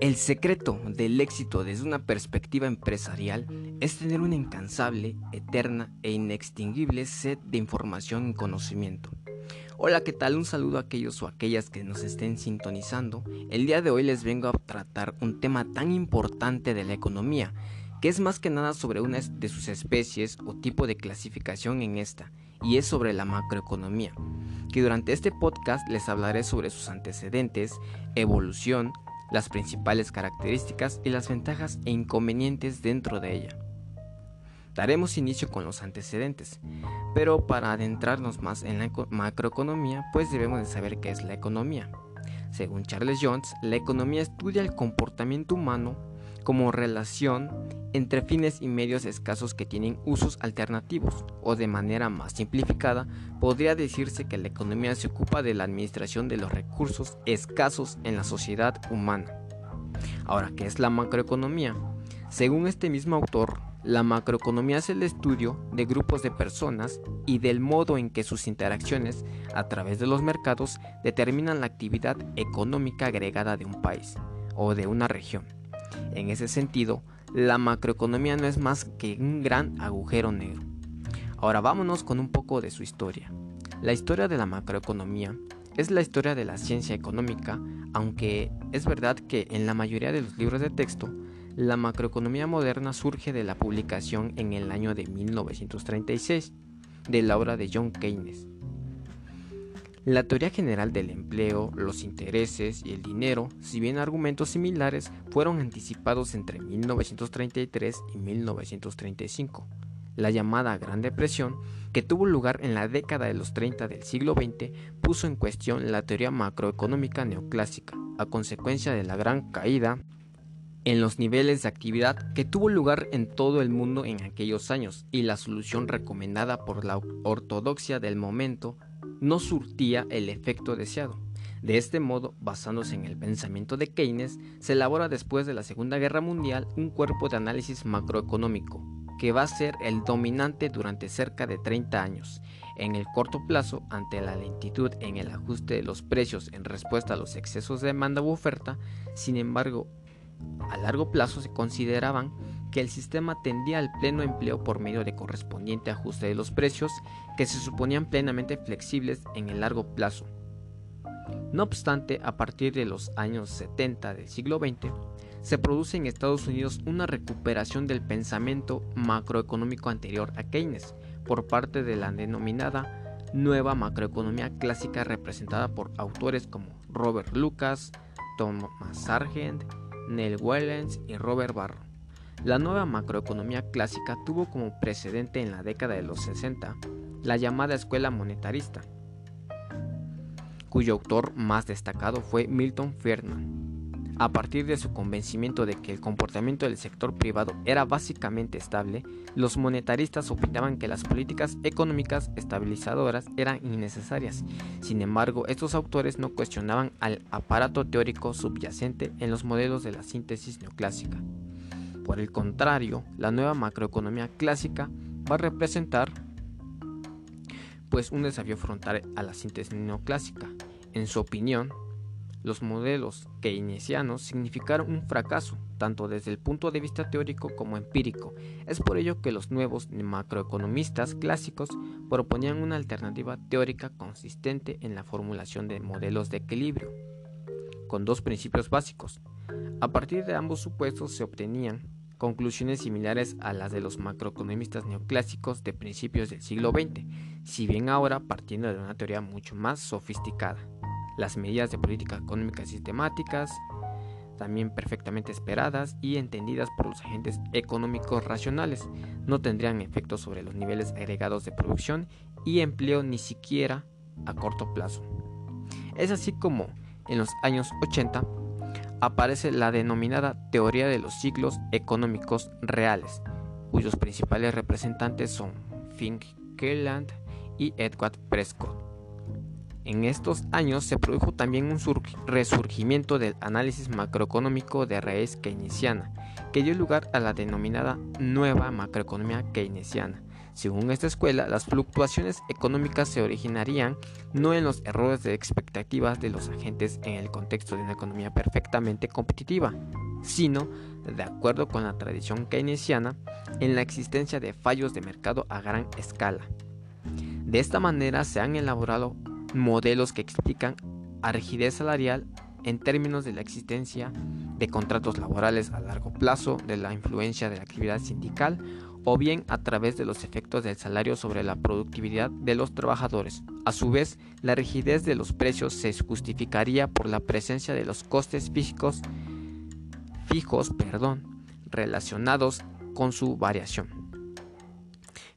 El secreto del éxito desde una perspectiva empresarial es tener una incansable, eterna e inextinguible sed de información y conocimiento. Hola, ¿qué tal? Un saludo a aquellos o aquellas que nos estén sintonizando. El día de hoy les vengo a tratar un tema tan importante de la economía, que es más que nada sobre una de sus especies o tipo de clasificación en esta, y es sobre la macroeconomía, que durante este podcast les hablaré sobre sus antecedentes, evolución, las principales características y las ventajas e inconvenientes dentro de ella. Daremos inicio con los antecedentes, pero para adentrarnos más en la macroeconomía, pues debemos de saber qué es la economía. Según Charles Jones, la economía estudia el comportamiento humano como relación entre fines y medios escasos que tienen usos alternativos, o de manera más simplificada, podría decirse que la economía se ocupa de la administración de los recursos escasos en la sociedad humana. Ahora, ¿qué es la macroeconomía? Según este mismo autor, la macroeconomía es el estudio de grupos de personas y del modo en que sus interacciones a través de los mercados determinan la actividad económica agregada de un país o de una región. En ese sentido, la macroeconomía no es más que un gran agujero negro. Ahora vámonos con un poco de su historia. La historia de la macroeconomía es la historia de la ciencia económica, aunque es verdad que en la mayoría de los libros de texto, la macroeconomía moderna surge de la publicación en el año de 1936 de la obra de John Keynes. La teoría general del empleo, los intereses y el dinero, si bien argumentos similares, fueron anticipados entre 1933 y 1935. La llamada Gran Depresión, que tuvo lugar en la década de los 30 del siglo XX, puso en cuestión la teoría macroeconómica neoclásica, a consecuencia de la gran caída en los niveles de actividad que tuvo lugar en todo el mundo en aquellos años y la solución recomendada por la ortodoxia del momento no surtía el efecto deseado. De este modo, basándose en el pensamiento de Keynes, se elabora después de la Segunda Guerra Mundial un cuerpo de análisis macroeconómico, que va a ser el dominante durante cerca de 30 años. En el corto plazo, ante la lentitud en el ajuste de los precios en respuesta a los excesos de demanda u oferta, sin embargo, a largo plazo se consideraban que el sistema tendía al pleno empleo por medio de correspondiente ajuste de los precios que se suponían plenamente flexibles en el largo plazo. No obstante, a partir de los años 70 del siglo XX, se produce en Estados Unidos una recuperación del pensamiento macroeconómico anterior a Keynes por parte de la denominada nueva macroeconomía clásica representada por autores como Robert Lucas, Thomas Sargent, Neil Wellens y Robert Barro. La nueva macroeconomía clásica tuvo como precedente en la década de los 60 la llamada escuela monetarista, cuyo autor más destacado fue Milton Friedman. A partir de su convencimiento de que el comportamiento del sector privado era básicamente estable, los monetaristas opinaban que las políticas económicas estabilizadoras eran innecesarias. Sin embargo, estos autores no cuestionaban al aparato teórico subyacente en los modelos de la síntesis neoclásica. Por el contrario, la nueva macroeconomía clásica va a representar pues un desafío frontal a la síntesis neoclásica. En su opinión, los modelos keynesianos significaron un fracaso, tanto desde el punto de vista teórico como empírico. Es por ello que los nuevos macroeconomistas clásicos proponían una alternativa teórica consistente en la formulación de modelos de equilibrio, con dos principios básicos. A partir de ambos supuestos se obtenían conclusiones similares a las de los macroeconomistas neoclásicos de principios del siglo XX, si bien ahora partiendo de una teoría mucho más sofisticada. Las medidas de política económica sistemáticas, también perfectamente esperadas y entendidas por los agentes económicos racionales, no tendrían efecto sobre los niveles agregados de producción y empleo ni siquiera a corto plazo. Es así como en los años 80 aparece la denominada teoría de los ciclos económicos reales, cuyos principales representantes son Fink Kirland y Edward Prescott. En estos años se produjo también un resurgimiento del análisis macroeconómico de raíz keynesiana, que dio lugar a la denominada nueva macroeconomía keynesiana. Según esta escuela, las fluctuaciones económicas se originarían no en los errores de expectativas de los agentes en el contexto de una economía perfectamente competitiva, sino, de acuerdo con la tradición keynesiana, en la existencia de fallos de mercado a gran escala. De esta manera se han elaborado modelos que explican a rigidez salarial en términos de la existencia de contratos laborales a largo plazo, de la influencia de la actividad sindical o bien a través de los efectos del salario sobre la productividad de los trabajadores. A su vez, la rigidez de los precios se justificaría por la presencia de los costes físicos fijos, perdón, relacionados con su variación.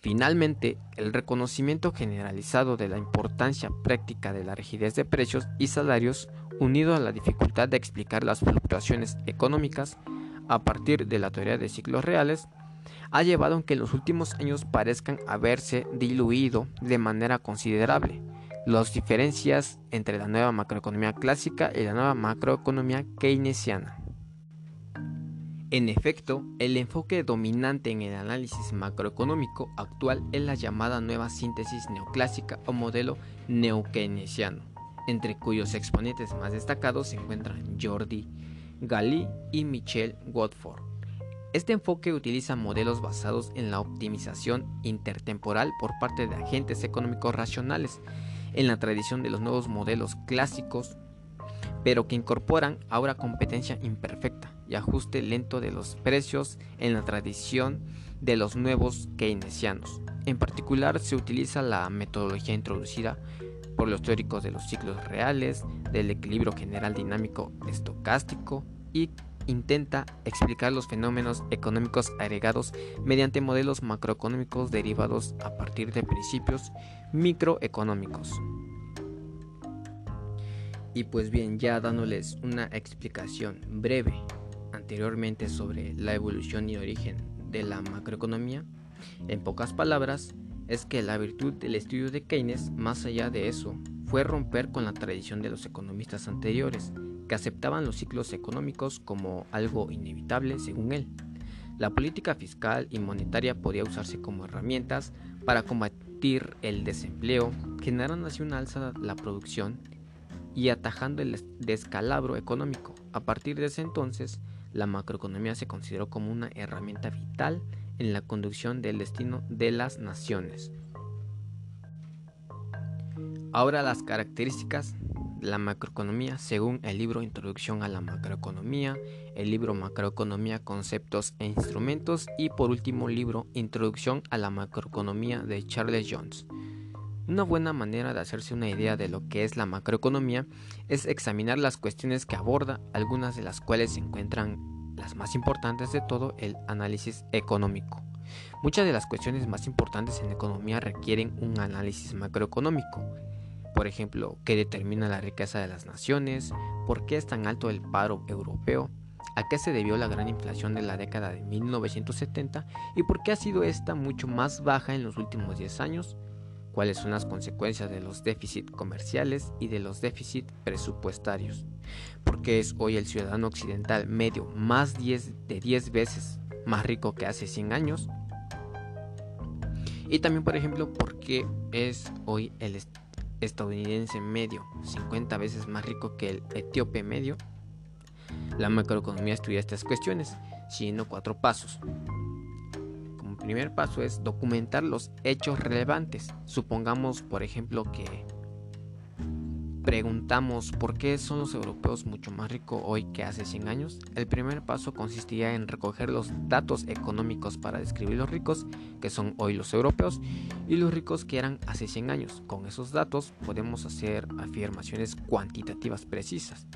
Finalmente, el reconocimiento generalizado de la importancia práctica de la rigidez de precios y salarios, unido a la dificultad de explicar las fluctuaciones económicas a partir de la teoría de ciclos reales, ha llevado a que en los últimos años parezcan haberse diluido de manera considerable las diferencias entre la nueva macroeconomía clásica y la nueva macroeconomía keynesiana. En efecto, el enfoque dominante en el análisis macroeconómico actual es la llamada nueva síntesis neoclásica o modelo neokeynesiano, entre cuyos exponentes más destacados se encuentran Jordi Galli y Michel Watford. Este enfoque utiliza modelos basados en la optimización intertemporal por parte de agentes económicos racionales, en la tradición de los nuevos modelos clásicos, pero que incorporan ahora competencia imperfecta y ajuste lento de los precios en la tradición de los nuevos keynesianos. En particular se utiliza la metodología introducida por los teóricos de los ciclos reales, del equilibrio general dinámico estocástico y intenta explicar los fenómenos económicos agregados mediante modelos macroeconómicos derivados a partir de principios microeconómicos. Y pues bien, ya dándoles una explicación breve anteriormente sobre la evolución y origen de la macroeconomía, en pocas palabras, es que la virtud del estudio de Keynes, más allá de eso, fue romper con la tradición de los economistas anteriores, que aceptaban los ciclos económicos como algo inevitable según él. La política fiscal y monetaria podía usarse como herramientas para combatir el desempleo, generando así una alza la producción y atajando el descalabro económico. A partir de ese entonces, la macroeconomía se consideró como una herramienta vital en la conducción del destino de las naciones. Ahora las características la macroeconomía según el libro Introducción a la macroeconomía, el libro Macroeconomía, conceptos e instrumentos y por último libro Introducción a la macroeconomía de Charles Jones. Una buena manera de hacerse una idea de lo que es la macroeconomía es examinar las cuestiones que aborda, algunas de las cuales se encuentran las más importantes de todo el análisis económico. Muchas de las cuestiones más importantes en economía requieren un análisis macroeconómico por ejemplo, qué determina la riqueza de las naciones, por qué es tan alto el paro europeo, a qué se debió la gran inflación de la década de 1970 y por qué ha sido esta mucho más baja en los últimos 10 años, cuáles son las consecuencias de los déficits comerciales y de los déficits presupuestarios, por qué es hoy el ciudadano occidental medio más de 10 veces más rico que hace 100 años, y también, por ejemplo, por qué es hoy el, estadounidense medio 50 veces más rico que el etíope medio, la macroeconomía estudia estas cuestiones, siguiendo cuatro pasos. Como primer paso es documentar los hechos relevantes. Supongamos, por ejemplo, que preguntamos por qué son los europeos mucho más ricos hoy que hace 100 años, el primer paso consistiría en recoger los datos económicos para describir los ricos, que son hoy los europeos, y los ricos que eran hace 100 años. Con esos datos podemos hacer afirmaciones cuantitativas precisas.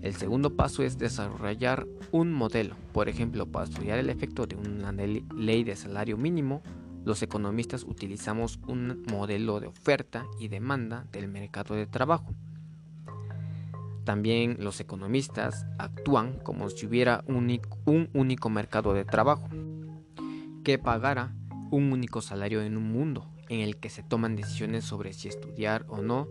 El segundo paso es desarrollar un modelo, por ejemplo, para estudiar el efecto de una ley de salario mínimo los economistas utilizamos un modelo de oferta y demanda del mercado de trabajo. También los economistas actúan como si hubiera un único mercado de trabajo que pagara un único salario en un mundo en el que se toman decisiones sobre si estudiar o no,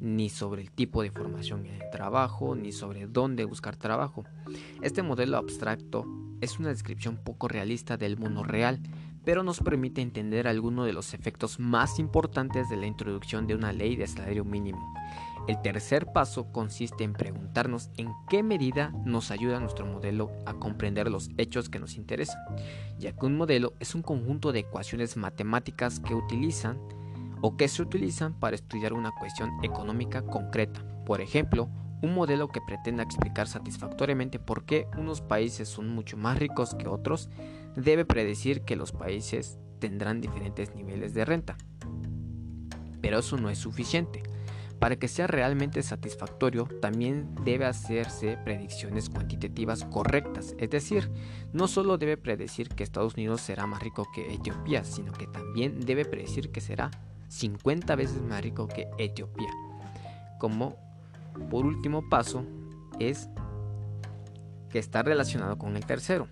ni sobre el tipo de formación en el trabajo, ni sobre dónde buscar trabajo. Este modelo abstracto es una descripción poco realista del mundo real, pero nos permite entender algunos de los efectos más importantes de la introducción de una ley de salario mínimo. El tercer paso consiste en preguntarnos en qué medida nos ayuda nuestro modelo a comprender los hechos que nos interesan, ya que un modelo es un conjunto de ecuaciones matemáticas que utilizan o que se utilizan para estudiar una cuestión económica concreta. Por ejemplo, un modelo que pretenda explicar satisfactoriamente por qué unos países son mucho más ricos que otros debe predecir que los países tendrán diferentes niveles de renta. Pero eso no es suficiente. Para que sea realmente satisfactorio, también debe hacerse predicciones cuantitativas correctas, es decir, no solo debe predecir que Estados Unidos será más rico que Etiopía, sino que también debe predecir que será 50 veces más rico que Etiopía. Como por último paso es que está relacionado con el tercero.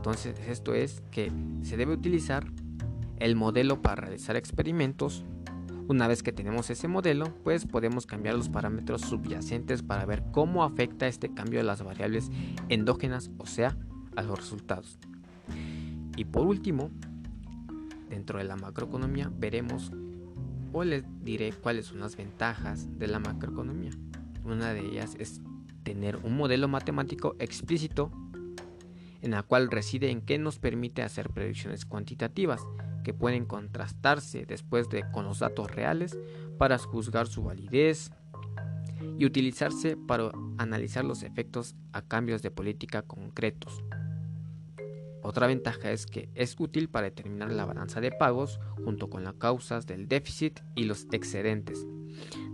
Entonces esto es que se debe utilizar el modelo para realizar experimentos una vez que tenemos ese modelo, pues podemos cambiar los parámetros subyacentes para ver cómo afecta este cambio de las variables endógenas, o sea, a los resultados. Y por último, dentro de la macroeconomía veremos o les diré cuáles son las ventajas de la macroeconomía. Una de ellas es tener un modelo matemático explícito en la cual reside en que nos permite hacer predicciones cuantitativas que pueden contrastarse después de con los datos reales para juzgar su validez y utilizarse para analizar los efectos a cambios de política concretos. Otra ventaja es que es útil para determinar la balanza de pagos junto con las causas del déficit y los excedentes.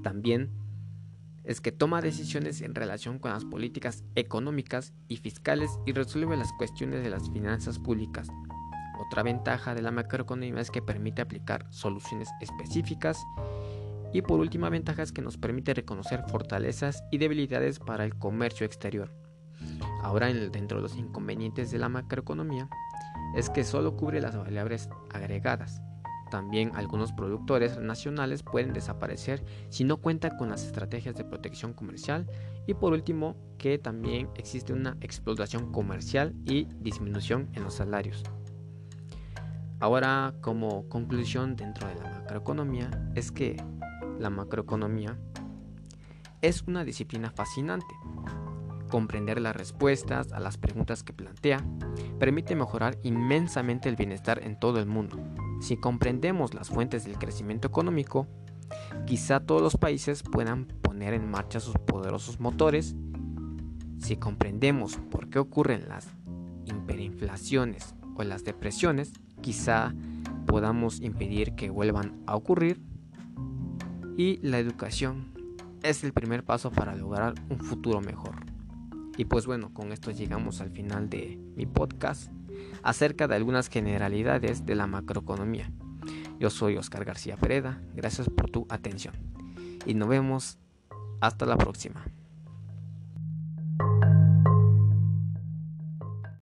También es que toma decisiones en relación con las políticas económicas y fiscales y resuelve las cuestiones de las finanzas públicas, otra ventaja de la macroeconomía es que permite aplicar soluciones específicas y por última ventaja es que nos permite reconocer fortalezas y debilidades para el comercio exterior. Ahora dentro de los inconvenientes de la macroeconomía es que solo cubre las variables agregadas. También algunos productores nacionales pueden desaparecer si no cuentan con las estrategias de protección comercial y por último que también existe una explotación comercial y disminución en los salarios. Ahora, como conclusión dentro de la macroeconomía, es que la macroeconomía es una disciplina fascinante. Comprender las respuestas a las preguntas que plantea permite mejorar inmensamente el bienestar en todo el mundo. Si comprendemos las fuentes del crecimiento económico, quizá todos los países puedan poner en marcha sus poderosos motores. Si comprendemos por qué ocurren las hiperinflaciones o las depresiones, quizá podamos impedir que vuelvan a ocurrir. Y la educación es el primer paso para lograr un futuro mejor. Y pues bueno, con esto llegamos al final de mi podcast acerca de algunas generalidades de la macroeconomía. Yo soy Oscar García Pereda, gracias por tu atención y nos vemos hasta la próxima.